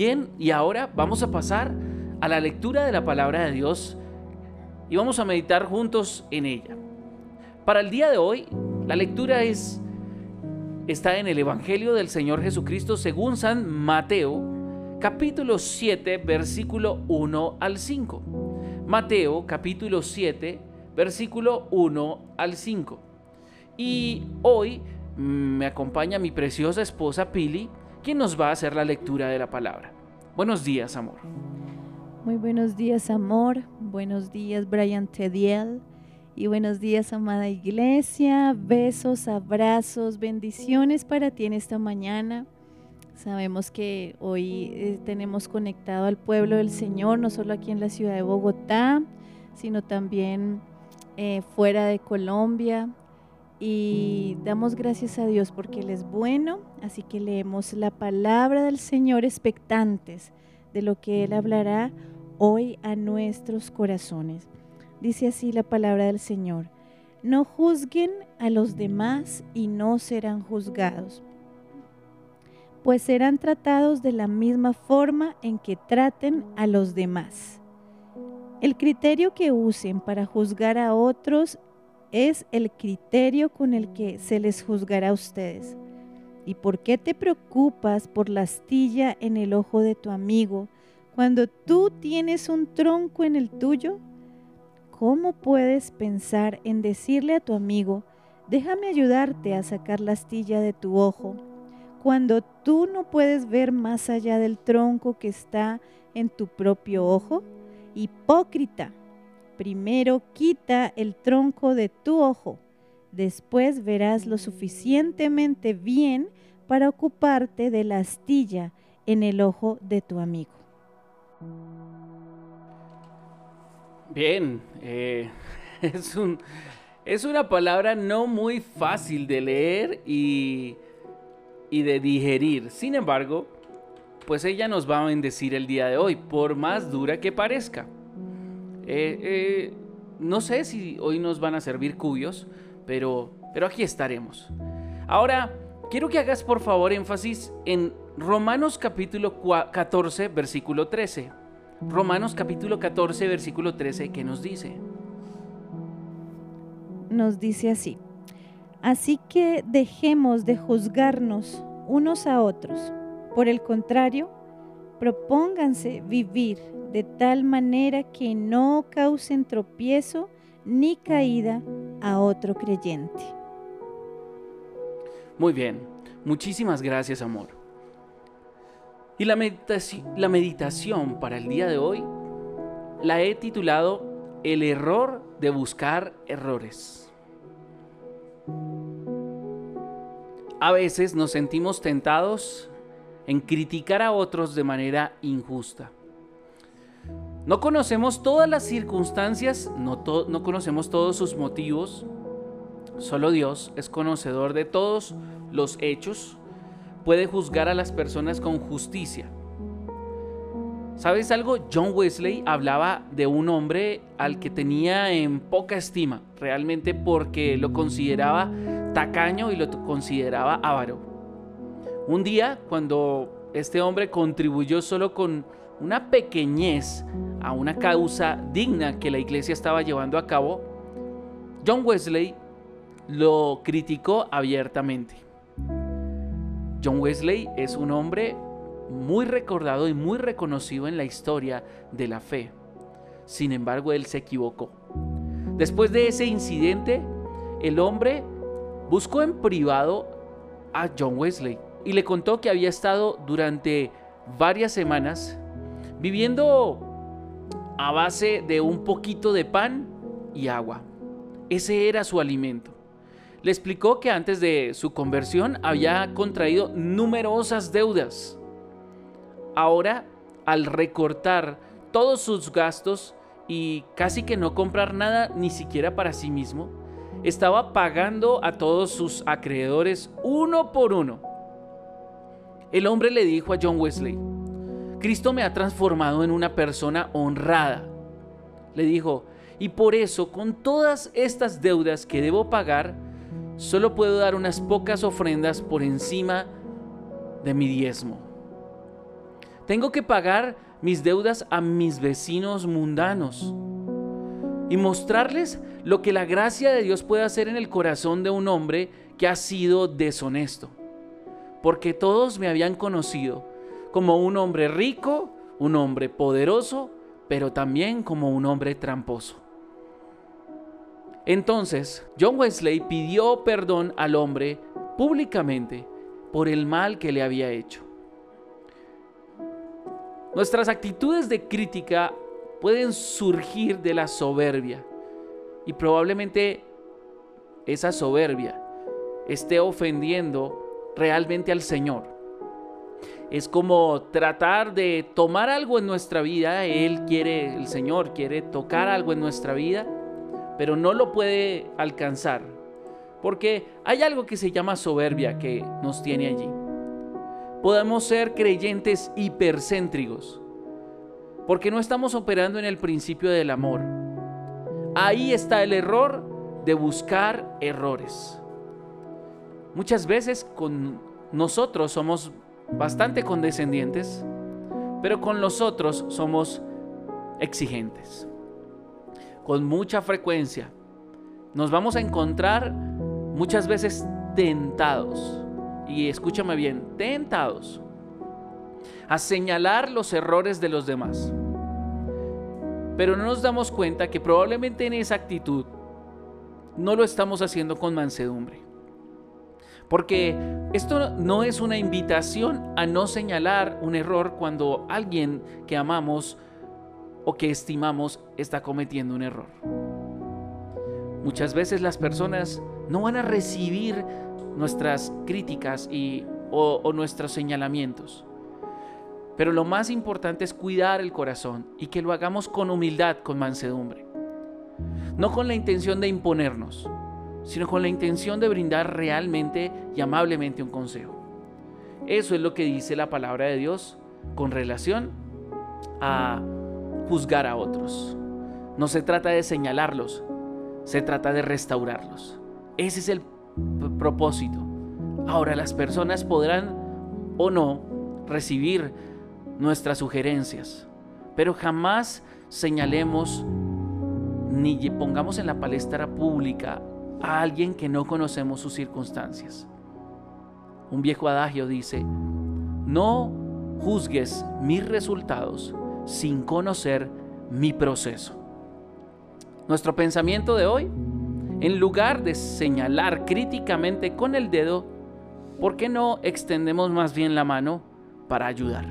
Bien, y ahora vamos a pasar a la lectura de la palabra de Dios y vamos a meditar juntos en ella. Para el día de hoy, la lectura es está en el Evangelio del Señor Jesucristo según San Mateo, capítulo 7, versículo 1 al 5. Mateo, capítulo 7, versículo 1 al 5. Y hoy mm, me acompaña mi preciosa esposa Pili, quien nos va a hacer la lectura de la palabra. Buenos días, amor. Muy buenos días, amor. Buenos días, Brian Tediel. Y buenos días, amada iglesia. Besos, abrazos, bendiciones para ti en esta mañana. Sabemos que hoy eh, tenemos conectado al pueblo del Señor, no solo aquí en la ciudad de Bogotá, sino también eh, fuera de Colombia. Y damos gracias a Dios porque Él es bueno, así que leemos la palabra del Señor expectantes de lo que Él hablará hoy a nuestros corazones. Dice así la palabra del Señor. No juzguen a los demás y no serán juzgados, pues serán tratados de la misma forma en que traten a los demás. El criterio que usen para juzgar a otros es el criterio con el que se les juzgará a ustedes. ¿Y por qué te preocupas por la astilla en el ojo de tu amigo cuando tú tienes un tronco en el tuyo? ¿Cómo puedes pensar en decirle a tu amigo, déjame ayudarte a sacar la astilla de tu ojo, cuando tú no puedes ver más allá del tronco que está en tu propio ojo? Hipócrita, primero quita el tronco de tu ojo, después verás lo suficientemente bien para ocuparte de la astilla en el ojo de tu amigo. Bien, eh, es, un, es una palabra no muy fácil de leer y, y de digerir. Sin embargo, pues ella nos va a bendecir el día de hoy, por más dura que parezca. Eh, eh, no sé si hoy nos van a servir cuyos, pero, pero aquí estaremos. Ahora, quiero que hagas por favor énfasis en Romanos capítulo 14, versículo 13. Romanos capítulo 14, versículo 13, ¿qué nos dice? Nos dice así, así que dejemos de juzgarnos unos a otros. Por el contrario, propónganse vivir de tal manera que no causen tropiezo ni caída a otro creyente. Muy bien, muchísimas gracias amor. Y la meditación, para el día de hoy la he titulado El error de buscar errores. A veces nos sentimos tentados en criticar a otros de manera injusta. No conocemos todas las circunstancias, no, no, conocemos todos sus motivos. Solo Dios es conocedor de todos los hechos puede juzgar a las personas con justicia. ¿Sabes algo? John Wesley hablaba de un hombre al que tenía en poca estima, realmente porque lo consideraba tacaño y lo consideraba avaro. Un día, cuando este hombre contribuyó solo con una pequeñez a una causa digna que la iglesia estaba llevando a cabo, John Wesley lo criticó abiertamente. John Wesley es un hombre muy recordado y muy reconocido en la historia de la fe. Sin embargo, él se equivocó. Después de ese incidente, el hombre buscó en privado a John Wesley y le contó que había estado durante varias semanas viviendo a base de un poquito de pan y agua. Ese era su alimento. Le explicó que antes de su conversión había contraído numerosas deudas. Ahora, al recortar todos sus gastos y casi que no comprar nada ni siquiera para sí mismo, estaba pagando a todos sus acreedores uno por uno. El hombre le dijo a John Wesley, Cristo me ha transformado en una persona honrada. Le dijo, y por eso con todas estas deudas que debo pagar, solo puedo dar unas pocas ofrendas por encima de mi diezmo. Tengo que pagar mis deudas a mis vecinos mundanos y mostrarles lo que la gracia de Dios puede hacer en el corazón de un hombre que ha sido deshonesto. Porque todos me habían conocido como un hombre rico, un hombre poderoso, pero también como un hombre tramposo. Entonces, John Wesley pidió perdón al hombre públicamente por el mal que le había hecho. Nuestras actitudes de crítica pueden surgir de la soberbia y probablemente esa soberbia esté ofendiendo realmente al Señor. Es como tratar de tomar algo en nuestra vida, Él quiere, el Señor quiere tocar algo en nuestra vida, pero no lo puede alcanzar, porque hay algo que se llama soberbia que nos tiene allí. Podemos ser creyentes hipercéntricos, porque no estamos operando en el principio del amor. Ahí está el error de buscar errores. Muchas veces con nosotros somos bastante condescendientes, pero con los otros somos exigentes. Con mucha frecuencia nos vamos a encontrar muchas veces tentados, y escúchame bien, tentados a señalar los errores de los demás. Pero no nos damos cuenta que probablemente en esa actitud no lo estamos haciendo con mansedumbre. Porque esto no es una invitación a no señalar un error cuando alguien que amamos o que estimamos está cometiendo un error. Muchas veces las personas no van a recibir nuestras críticas y, o, o nuestros señalamientos. Pero lo más importante es cuidar el corazón y que lo hagamos con humildad, con mansedumbre. No con la intención de imponernos, sino con la intención de brindar realmente y amablemente un consejo. Eso es lo que dice la palabra de Dios con relación a juzgar a otros. No se trata de señalarlos, se trata de restaurarlos. Ese es el propósito. Ahora las personas podrán o no recibir nuestras sugerencias, pero jamás señalemos ni pongamos en la palestra pública a alguien que no conocemos sus circunstancias. Un viejo adagio dice, no juzgues mis resultados sin conocer mi proceso. Nuestro pensamiento de hoy, en lugar de señalar críticamente con el dedo, ¿por qué no extendemos más bien la mano para ayudar?